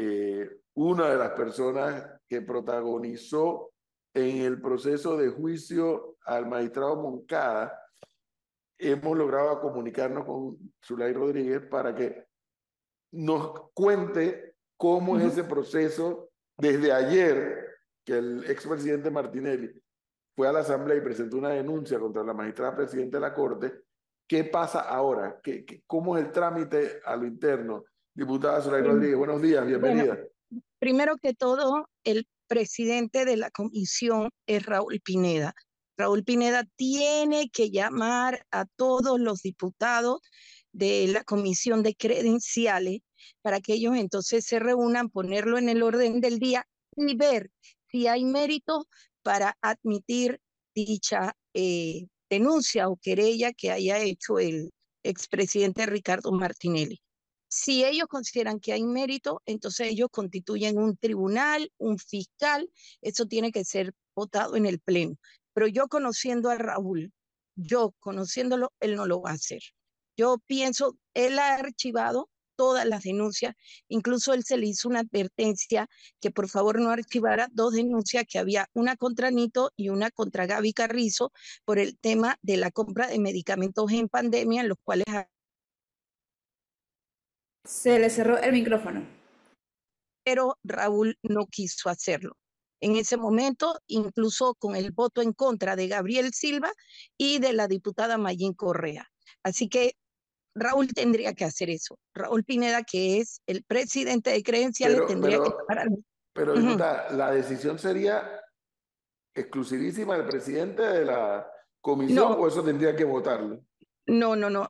eh, una de las personas que protagonizó en el proceso de juicio al magistrado Moncada, hemos logrado comunicarnos con Zulay Rodríguez para que nos cuente cómo es ese proceso desde ayer que el expresidente Martinelli fue a la Asamblea y presentó una denuncia contra la magistrada presidenta de la Corte. ¿Qué pasa ahora? ¿Qué, cómo es el trámite a lo interno? Diputada Zulay Rodríguez, buenos días, bienvenida. primero que todo, el presidente de la comisión es Raúl Pineda. Raúl Pineda tiene que llamar a todos los diputados de la comisión de credenciales para que ellos entonces se reúnan, ponerlo en el orden del día y ver si hay mérito para admitir dicha eh, denuncia o querella que haya hecho el expresidente Ricardo Martinelli. Si ellos consideran que hay mérito, entonces ellos constituyen un tribunal, un fiscal, eso tiene que ser votado en el Pleno. Pero yo conociendo a Raúl, yo conociéndolo, él no lo va a hacer. Yo pienso, él ha archivado todas las denuncias, incluso él se le hizo una advertencia que por favor no archivara dos denuncias que había, una contra Nito y una contra Gaby Carrizo por el tema de la compra de medicamentos en pandemia, en los cuales... Se le cerró el micrófono. Pero Raúl no quiso hacerlo en ese momento, incluso con el voto en contra de Gabriel Silva y de la diputada Mayín Correa. Así que Raúl tendría que hacer eso. Raúl Pineda, que es el presidente de Credenciales, tendría que parar. Pero, la decisión sería exclusivísima del presidente de la comisión o eso tendría que votarlo. No, no, no.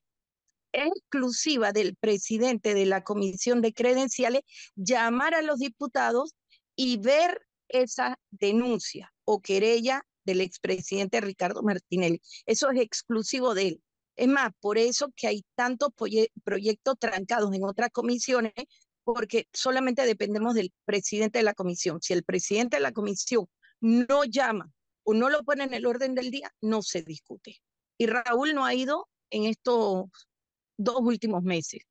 Exclusiva del presidente de la comisión de credenciales llamar a los diputados y ver esa denuncia o querella del expresidente Ricardo Martinelli. Eso es exclusivo de él. Es más, por eso que hay tantos proyectos trancados en otras comisiones, porque solamente dependemos del presidente de la comisión. Si el presidente de la comisión no llama o no lo pone en el orden del día, no se discute. Y Raúl no ha ido en estos dos últimos meses,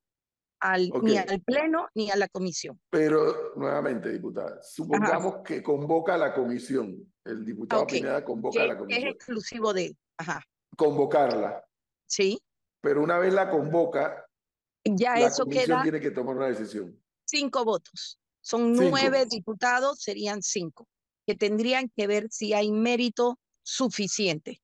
al, ni al Pleno ni a la comisión. Pero, nuevamente, diputada, supongamos que convoca a la comisión, el diputado Pineda convoca a la comisión. Es exclusivo de él. Ajá. Convocarla. Sí. Pero una vez la convoca, ya la eso comisión tiene que tomar una decisión. Cinco votos. Son nueve diputados, serían cinco, que tendrían que ver si hay mérito suficiente.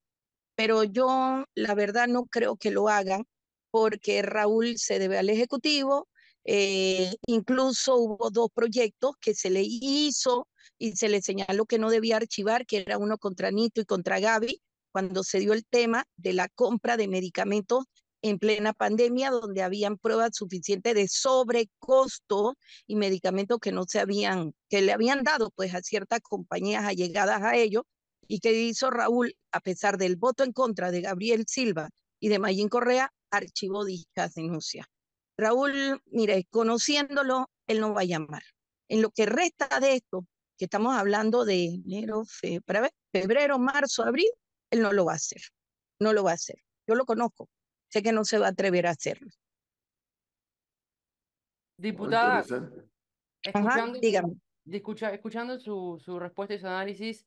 Pero yo, la verdad, no creo que lo hagan porque Raúl se debe al Ejecutivo. Eh, incluso hubo dos proyectos que se le hizo y se le señaló que no debía archivar, que era uno contra Nito y contra Gaby, cuando se dio el tema de la compra de medicamentos en plena pandemia, donde habían pruebas suficientes de sobrecosto y medicamentos que no se habían, que le habían dado pues a ciertas compañías allegadas a ellos, y que hizo Raúl, a pesar del voto en contra de Gabriel Silva y de Mayín Correa, archivó dichas denuncias. Raúl, mire, conociéndolo, él no va a llamar. En lo que resta de esto, que estamos hablando de enero, febrero, marzo, abril, él no lo va a hacer. No lo va a hacer. Yo lo conozco. Sé que no se va a atrever a hacerlo. Diputada, escuchando, dígame. escuchando su, su respuesta y su análisis,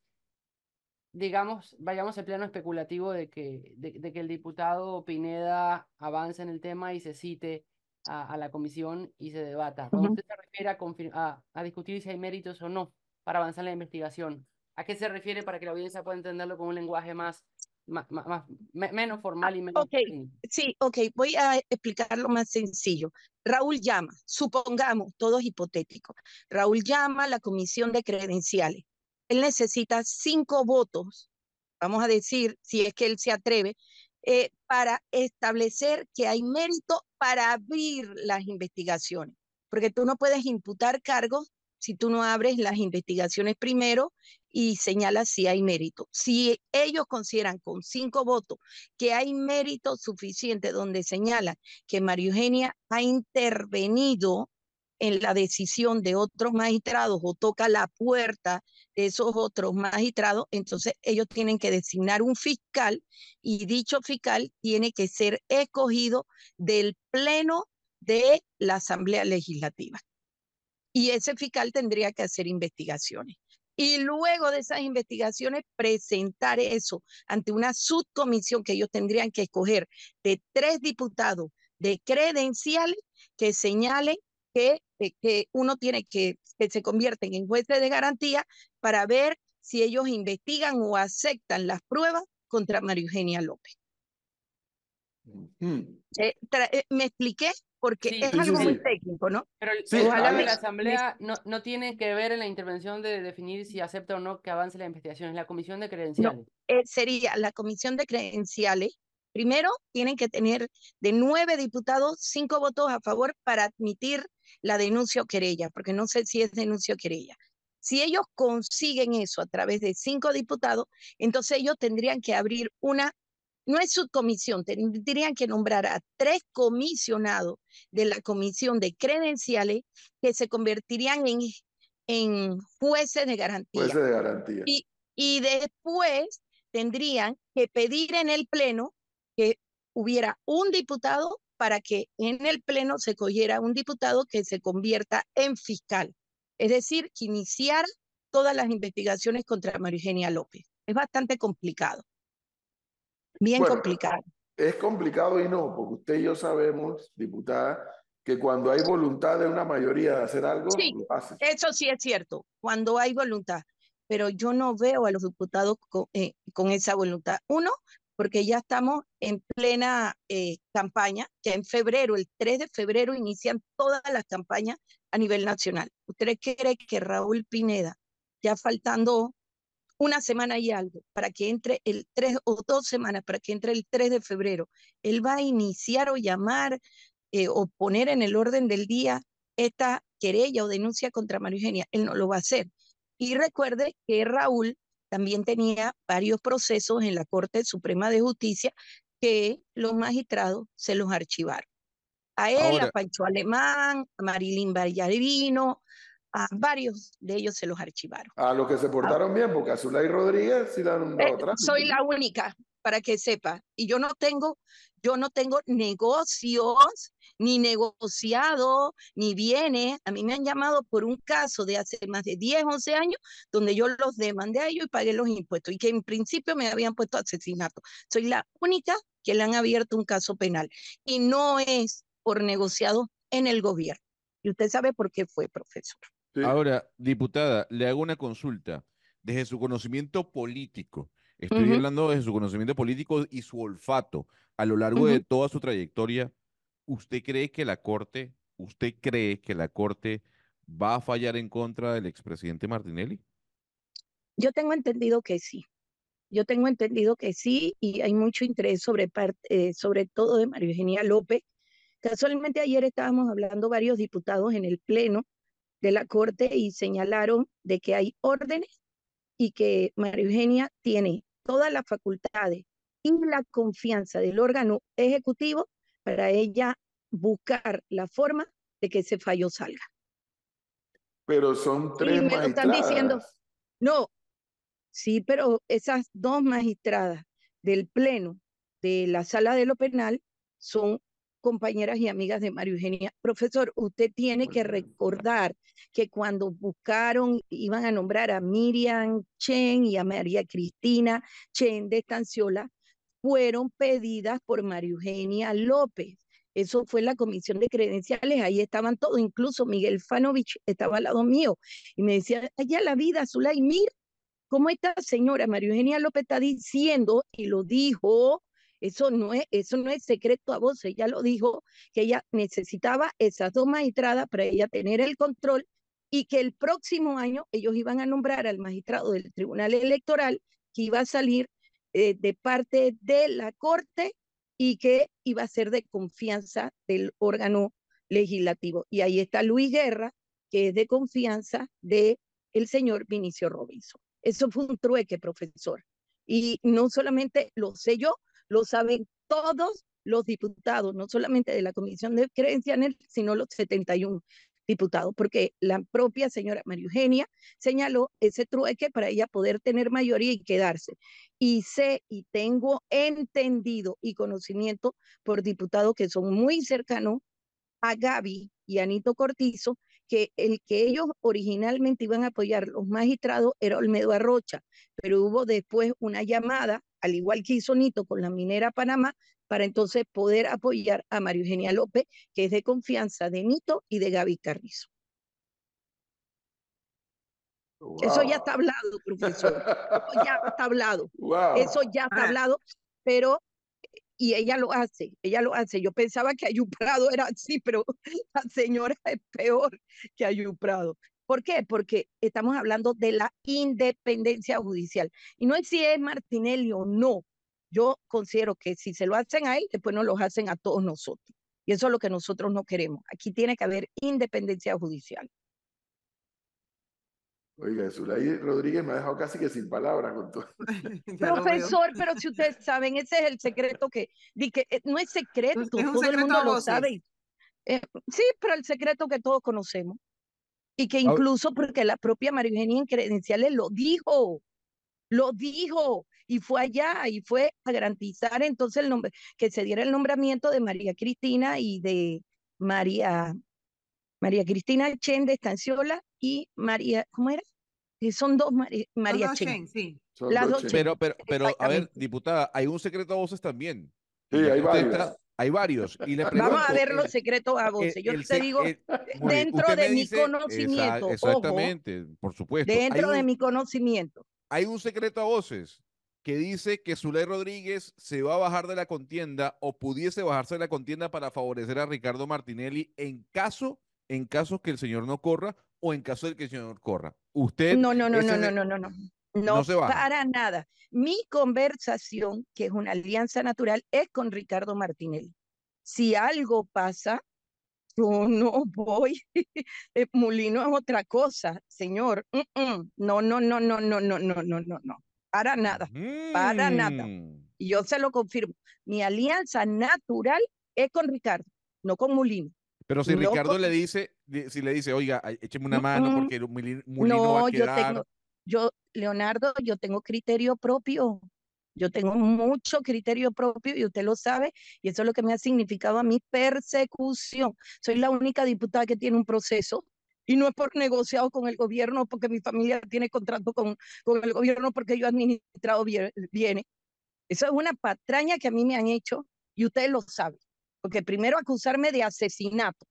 digamos, vayamos al plano especulativo de que, de, que el diputado Pineda avance en el tema y se cite a, la comisión y se debata. Cuando usted se refiere a, a, discutir si hay méritos o no para avanzar en la investigación, ¿A qué se refiere para que la audiencia pueda entenderlo con un lenguaje más, más, menos formal y menos... Ok, sí, ok, voy a explicarlo más sencillo. Raúl llama, supongamos, todo es hipotético. Raúl llama a la comisión de credenciales. Él necesita cinco votos, vamos a decir, si es que él se atreve, eh, para establecer que hay mérito para abrir las investigaciones. Porque tú no puedes imputar cargos si tú no abres las investigaciones primero y señalas si hay mérito. Si ellos consideran con cinco votos que hay mérito suficiente donde señalan que María Eugenia ha intervenido en la decisión de otros magistrados o toca la puerta de esos otros magistrados, entonces ellos tienen que designar un fiscal y dicho fiscal tiene que ser escogido del pleno de la Asamblea Legislativa. y ese fiscal tendría que hacer investigaciones. Y luego de esas investigaciones, presentar eso ante una subcomisión que ellos tendrían que escoger de tres diputados de credenciales que señalen que, eh, que uno tiene que, que se convierten en jueces de garantía para ver si ellos investigan o aceptan las pruebas contra María Eugenia López. Eh, eh, ¿Me expliqué? Porque es algo muy técnico, ¿no? Pero ojalá la Asamblea no, no tiene que ver en la intervención de definir si acepta o no que avance la investigación, es la Comisión de Credenciales. Eh, sería la Comisión de Credenciales. Primero, tienen que tener de nueve diputados, cinco votos a favor para admitir la denuncia o querella, porque no sé si es denuncia o querella. Si ellos consiguen eso a través de cinco diputados, entonces ellos tendrían que abrir una no es subcomisión, tendrían que nombrar a tres comisionados de la comisión de credenciales que se convertirían en, en jueces de garantía. Jueces de garantía. Y, y después tendrían que pedir en el Pleno que hubiera un diputado para que en el Pleno se cogiera un diputado que se convierta en fiscal. Es decir, que iniciara todas las investigaciones contra María Eugenia López. Es bastante complicado. Bien complicado. Es complicado y no, porque usted y yo sabemos, diputada, que cuando hay voluntad de una mayoría de hacer algo, sí, Eso sí es cierto, cuando hay voluntad. Pero yo no veo a los diputados con, eh, esa voluntad. Uno, porque ya estamos en plena eh, campaña, que en febrero, el 3 de febrero, inician todas las campañas a nivel nacional. ¿Usted cree que Raúl Pineda, ya faltando una semana y algo para que entre el 3 o dos semanas para que entre el 3 de febrero, él va a iniciar o llamar eh, o poner en el orden del día esta querella o denuncia contra María Eugenia. Él no lo va a hacer. Y recuerde que Raúl también tenía varios procesos en la Corte Suprema de Justicia que los magistrados se los archivaron. A él, a Pancho Alemán, a Marilyn Vallarino, a varios de ellos se los archivaron. A los que se portaron bien, porque a Zulay Rodríguez sí la han dado eh, Soy la única, para que sepa. Y yo no tengo, yo no tengo negocios, ni negociado, ni bienes. A mí me han llamado por un caso de hace más de 10, 11 años, donde yo los demandé a ellos y pagué los impuestos, y que en principio me habían puesto asesinato. Soy la única que le han abierto un caso penal. Y no es por negociado en el gobierno. Y usted sabe por qué fue, profesor. Ahora, diputada, le hago una consulta. Desde su conocimiento político, estoy hablando desde su conocimiento político y su olfato a lo largo de toda su trayectoria, ¿usted cree que la Corte, usted cree que la Corte va a fallar en contra del expresidente Martinelli? Yo tengo entendido que sí. Yo tengo entendido que sí y hay mucho interés sobre, eh, sobre todo de María Eugenia López. Casualmente ayer estábamos hablando varios diputados en el Pleno de la Corte y señalaron de que hay órdenes y que María Eugenia tiene todas las facultades y la confianza del órgano ejecutivo para ella buscar la forma de que ese fallo salga. Pero son tres y me están diciendo, no, sí, pero esas dos magistradas del Pleno de la Sala de lo Penal son compañeras y amigas de María Eugenia. Profesor, usted tiene que recordar que cuando buscaron, iban a nombrar a Miriam Chen y a María Cristina Chen de Estanciola, fueron pedidas por María Eugenia López. Eso fue la comisión de credenciales, ahí estaban todos, incluso Miguel Fanovich estaba al lado mío y me decía, allá la vida, Zulay, mira cómo esta señora María Eugenia López está diciendo, y lo dijo, eso no es, eso no es secreto a voz, ella lo dijo, que ella necesitaba esas dos magistradas para ella tener el control y que el próximo año ellos iban a nombrar al magistrado del Tribunal Electoral que iba a salir eh, de parte de la Corte y que iba a ser de confianza del órgano legislativo. Y ahí está Luis Guerra, que es de confianza de el señor Vinicio Robinson. Eso fue un trueque, profesor. Y no solamente lo sé yo, lo saben todos los diputados, no solamente de la Comisión de Credenciales, sino los 71 diputados, porque la propia señora María Eugenia señaló ese trueque para ella poder tener mayoría y quedarse. Y sé y tengo entendido y conocimiento por diputados que son muy cercanos a Gaby y Anito Cortizo, que el que ellos originalmente iban a apoyar los magistrados era Olmedo Arrocha, pero hubo después una llamada, al igual que hizo Nito con la minera Panamá, para entonces poder apoyar a Mario Eugenia López, que es de confianza de Nito y de Gaby Carrizo. Eso ya está hablado, profesor. Eso ya está hablado. Eso ya está ah. hablado, pero y ella lo hace, ella lo hace. Yo pensaba que Ayuprado era así, pero la señora es peor que Ayuprado. ¿Por qué? Porque estamos hablando de la independencia judicial. Y no es si es Martinelli o no. Yo considero que si se lo hacen a él, después nos lo hacen a todos nosotros. Y eso es lo que nosotros no queremos. Aquí tiene que haber independencia judicial. Oiga, Zulay Rodríguez me ha dejado casi que sin palabras con todo. Profesor, pero si ustedes saben, ese es el secreto que, que eh, no es secreto, todo el mundo lo sabe. Eh, sí, pero el secreto que todos conocemos. Y que incluso porque la propia María Eugenia en credenciales lo dijo, lo dijo, y fue allá y fue a garantizar entonces el nombre, que se diera el nombramiento de María Cristina y de María María Cristina Chen de Estanciola y María, ¿cómo era? son dos María Chen. sí. Las dos Pero, pero, pero, a ver, diputada, hay un secreto a voces también. Sí, hay varios. Hay varios. Y Vamos a ver los secretos a voces. Yo te digo, dentro de mi conocimiento. exactamente, por supuesto. Dentro de mi conocimiento. Hay un secreto a voces que dice que Zuley Rodríguez se va a bajar de la contienda o pudiese bajarse de la contienda para favorecer a Ricardo Martinelli en caso en caso que el señor no corra o en caso de que el señor corra. Usted. No, no, no, no, no, no, no, no. No, se va. para nada. Mi conversación, que es una alianza natural, es con Ricardo Martinelli. Si algo pasa, yo no voy. Mulino es otra cosa, señor. No, no, no, no, no, no, no, no, no, no. Para nada. Para nada. Y yo se lo confirmo. Mi alianza natural es con Ricardo, no con Mulino. Pero si Ricardo le dice, si le dice, oiga, écheme una mano porque Mulino no, va a quedar... yo tengo, yo, Leonardo, yo tengo criterio propio. Yo tengo mucho criterio propio y usted lo sabe, y eso es lo que me ha significado a mi persecución. Soy la única diputada que tiene un proceso y no es por negociado con el gobierno, porque mi familia tiene contrato con, con el gobierno, porque yo he administrado bien, viene. Eso es una patraña que a mí me han hecho y usted lo sabe porque primero acusarme de asesinato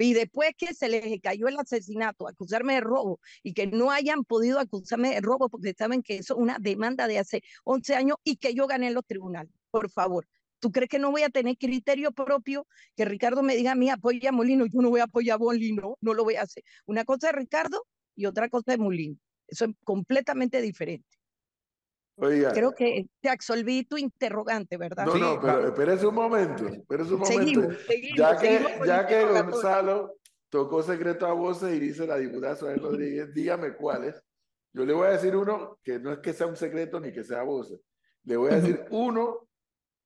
y después que se les cayó el asesinato, acusarme de robo y que no hayan podido acusarme de robo porque saben que eso es una demanda de hace 11 años y que yo gané en los tribunales. Por favor, ¿tú crees que no voy a tener criterio propio? Que Ricardo me diga a mí apoya a Molino, yo no voy a apoyar a Molino, no lo voy a hacer. Una cosa es Ricardo y otra cosa es Molino. Eso es completamente diferente. Creo que te absolví tu interrogante, ¿verdad? No, no, pero espérese un momento, espérese un momento. Seguimos, seguimos, ya que, ya que Gonzalo tocó secreto a voces y dice la diputada Suárez Rodríguez, dígame cuáles. Yo le voy a decir uno que no es que sea un secreto ni que sea voces. Le voy a decir uno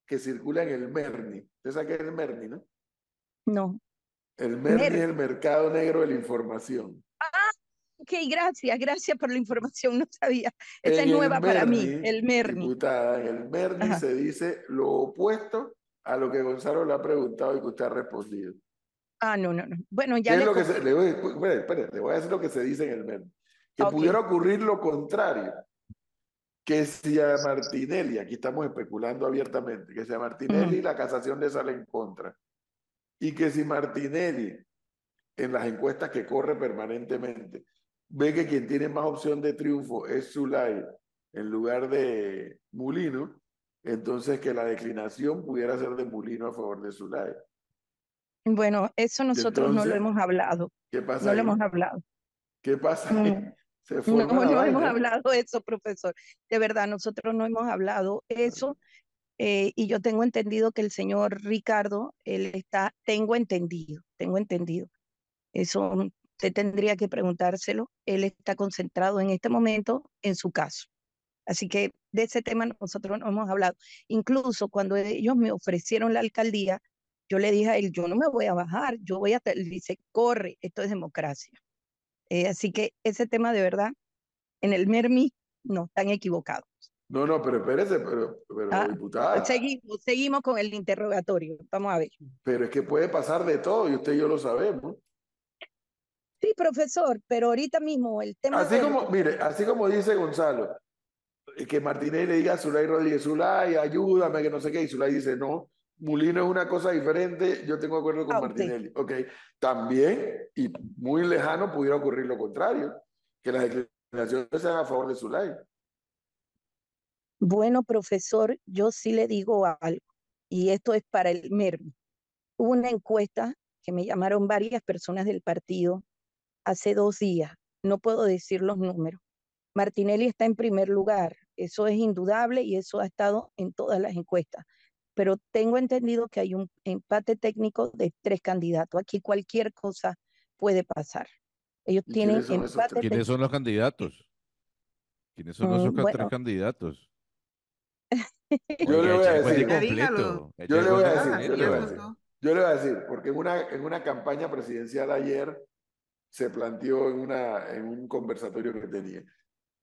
que circula en el Merni. ¿Usted sabe qué es el Merni, no? No. El Merni es el mercado negro de la información. Ok, gracias, gracias por la información, no sabía. Esa es nueva para mí, el Merni. Diputada, en el Merni se dice lo opuesto a lo que Gonzalo le ha preguntado y que usted ha respondido. Ah, no, no, no. Bueno, ya le... Lo que se, le voy, espere, voy a decir lo que se dice en el Merni. Que pudiera ocurrir lo contrario. Que si a Martinelli, aquí estamos especulando abiertamente, que si a Martinelli la casación le sale en contra. Y que si Martinelli, en las encuestas que corre permanentemente, ve que quien tiene más opción de triunfo es Zulay en lugar de Mulino, entonces que la declinación pudiera ser de Mulino a favor de Zulay. Bueno, eso nosotros no lo hemos hablado. ¿Qué pasa? No lo hemos hablado. ¿Qué pasa? no, no hemos hablado eso, profesor. De verdad, nosotros no hemos hablado eso. Eh, y yo tengo entendido que el señor Ricardo, él está, tengo entendido, tengo entendido. Eso Usted tendría que preguntárselo. Él está concentrado en este momento en su caso. Así que de ese tema nosotros no hemos hablado. Incluso cuando ellos me ofrecieron la alcaldía, yo le dije a él, yo no me voy a bajar, yo voy a... Él dice, corre, esto es democracia. Eh, así que ese tema de verdad, en el MERMI, no, están equivocados. No, no, pero espérese, pero, pero ah, diputada. Seguimos, seguimos con el interrogatorio, vamos a ver. Pero es que puede pasar de todo y usted y yo lo sabemos. Sí, profesor, pero ahorita mismo el tema. Así como, mire, así como dice Gonzalo, eh, que Martínez le diga a Zulay Rodríguez, Zulay, ayúdame, que no sé qué, y Zulay dice, no, Mulino es una cosa diferente, yo tengo acuerdo con Ah, ok. Martinelli. Ok, también, y muy lejano, pudiera ocurrir lo contrario, que las declaraciones sean a favor de Zulay. Bueno, profesor, yo sí le digo algo, y esto es para el MERMI. Hubo una encuesta que me llamaron varias personas del partido hace dos días, no puedo decir los números. Martinelli está en primer lugar, eso es indudable y eso ha estado en todas las encuestas, pero tengo entendido que hay un empate técnico de tres candidatos. Aquí cualquier cosa puede pasar. Ellos ¿Y tienen quiénes son esos empate? ¿Quiénes son los candidatos? ¿Quiénes son esos Mm, tres candidatos? Yo le voy a echa el cuento decir. Ya dígalo. completo, echa Yo le voy a decir, yo le voy a decir. Yo le voy a decir, porque en una, en una campaña presidencial ayer se planteó en, una, en un conversatorio que tenía.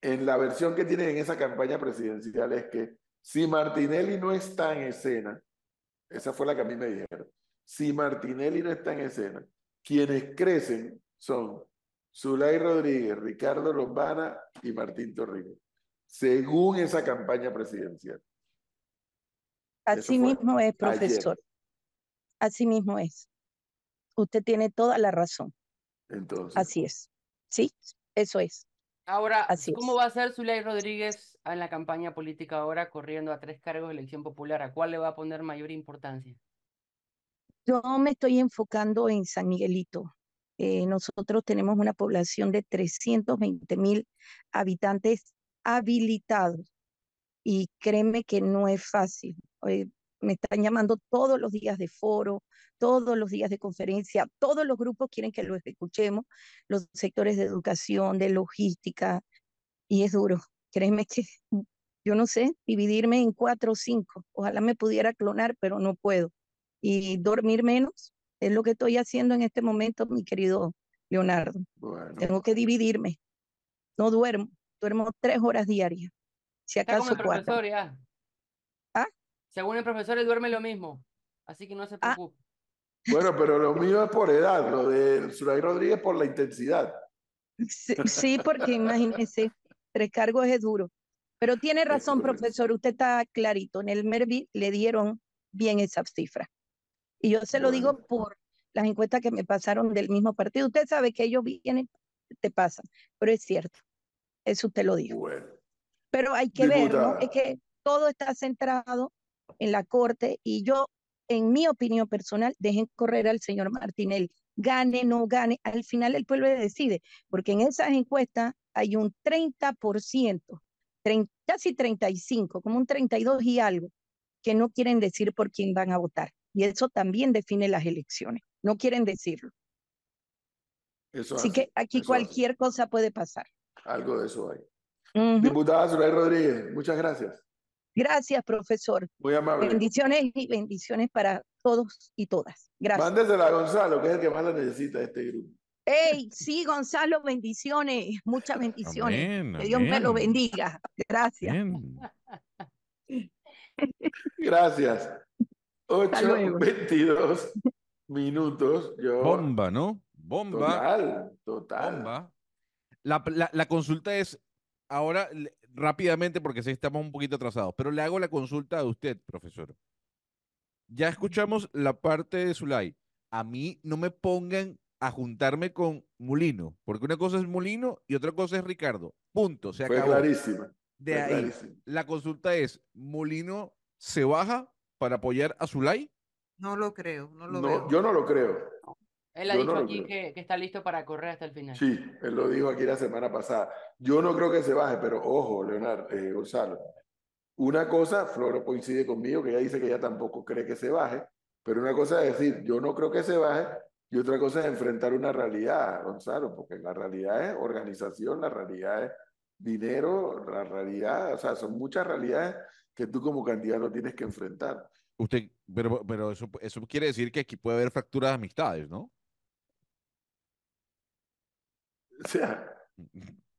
En la versión que tienen en esa campaña presidencial es que si Martinelli no está en escena, esa fue la que a mí me dijeron, si Martinelli no está en escena, quienes crecen son Zulay Rodríguez, Ricardo Lombana y Martín Torrijos, según esa campaña presidencial. Así mismo es, ayer. profesor. Así mismo es. Usted tiene toda la razón. Entonces, Así es. Sí, eso es. Ahora, Así ¿cómo es. va a ser Zulay Rodríguez en la campaña política ahora corriendo a tres cargos de elección popular? ¿A cuál le va a poner mayor importancia? Yo me estoy enfocando en San Miguelito. Eh, nosotros tenemos una población de 320 mil habitantes habilitados y créeme que no es fácil. Eh, me están llamando todos los días de foro, todos los días de conferencia, todos los grupos quieren que lo escuchemos, los sectores de educación, de logística, y es duro. Créeme que yo no sé, dividirme en cuatro o cinco. Ojalá me pudiera clonar, pero no puedo. Y dormir menos es lo que estoy haciendo en este momento, mi querido Leonardo. bueno. Tengo que dividirme. No duermo, duermo tres horas diarias, si acaso cuatro. ya. Según el profesor, él duerme lo mismo. Así que no se Ah. preocupe. Bueno, pero lo mío es por edad, lo de Zulay Rodríguez por la intensidad. Sí, sí, porque imagínese, tres cargos es duro. Pero tiene razón, profesor, usted está clarito. En el MERVI le dieron bien esa cifra. Y yo se lo digo por las encuestas que me pasaron del mismo partido. Usted sabe que ellos vienen, te pasan, pero es cierto. Eso usted lo dijo. Bueno, Pero hay que ver, ¿no? Es Diputada. que todo está centrado en la Corte y yo, en mi opinión personal, dejen correr al señor Martinelli. Gane, no gane, al final el pueblo decide, porque en esas encuestas hay un 30%, trein- casi 35, como un 32 y algo, que no quieren decir por quién van a votar. Y eso también define las elecciones. No quieren decirlo. eso Así hace, que aquí eso hace. cualquier cosa puede pasar. Algo de eso hay. Diputada Zulay Rodríguez, muchas gracias. Gracias, profesor. Muy amable. Bendiciones y bendiciones para todos y todas. Gracias. Mándesela a Gonzalo, que es el que más la necesita de este grupo. Hey, sí, Gonzalo, bendiciones, muchas bendiciones. Amén, Que Dios me lo amén. bendiga. Gracias. Bien. Gracias. Hasta luego. 8.22 minutos. Yo, Bomba, ¿no? Bomba. Total, total. Bomba. La, la- la consulta es, ahora rápidamente, porque sí estamos un poquito atrasados, pero le hago la consulta a usted, profesor. Ya escuchamos la parte de Zulay. A mí no me pongan a juntarme con Mulino, porque una cosa es Mulino y otra cosa es Ricardo. Punto, se Fue acabó. clarísima. De fue ahí, clarísima. la consulta es, ¿Mulino se baja para apoyar a Zulay? No lo creo, no lo No, veo. yo no lo creo. Él ha Yo dicho no aquí que, que está listo para correr hasta el final. Sí, él lo dijo aquí la semana pasada. Yo no creo que se baje, pero ojo, Leonardo, eh, Gonzalo. Una cosa, Floro coincide conmigo, que ella dice que ella tampoco cree que se baje, pero una cosa es decir, yo no creo que se baje, y otra cosa es enfrentar una realidad, Gonzalo, porque la realidad es organización, la realidad es dinero, la realidad, o sea, son muchas realidades que tú como candidato tienes que enfrentar. Usted, pero, pero eso, eso quiere decir que aquí puede haber fracturas de amistades, ¿no? O sea,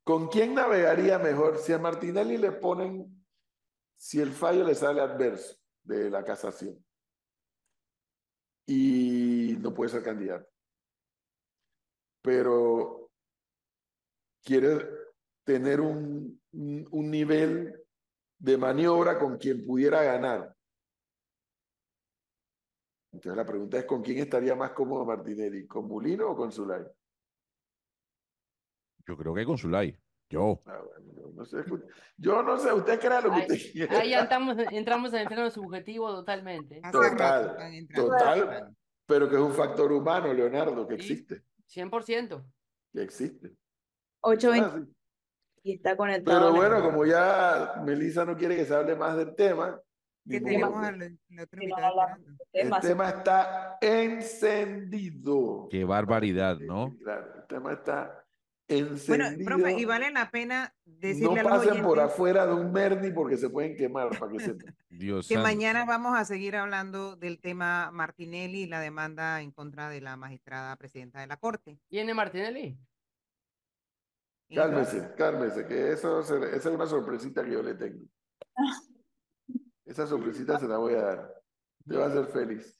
¿con quién navegaría mejor? Si a Martinelli le ponen, si el fallo le sale adverso de la casación y no puede ser candidato. pero quiere tener un, un, nivel de maniobra con quien pudiera ganar. Entonces la pregunta es, ¿con quién estaría más cómodo Martinelli? ¿Con Mulino o con Zulay? Yo creo que con Zulay. Yo. Ah, bueno, yo no sé, yo no sé, usted crea lo que Ahí, usted quiera. ahí ya entramos, entramos en el plano subjetivo totalmente. Total, total, pero que es un factor humano, Leonardo, que Sí. existe, 100%. que existe. 8.20 Ah, sí. y está conectado. Pero la- bueno, como ya Melissa no quiere que se hable más del tema, ¿Qué ni tenemos modo, al pues. el otro tema está encendido. Qué barbaridad, ¿no? Claro, el tema está Bueno, profe, y vale la pena no decirle a los pasen por afuera de un Merni porque se pueden quemar, para que sepan. Dios que santo. mañana vamos a seguir hablando del tema Martinelli y la demanda en contra de la magistrada presidenta de la Corte. ¿Tiene Martinelli? Cálmese, cálmese, que eso se- esa es una sorpresita que yo le tengo. Esa sorpresita se la voy a dar. Te va a hacer feliz.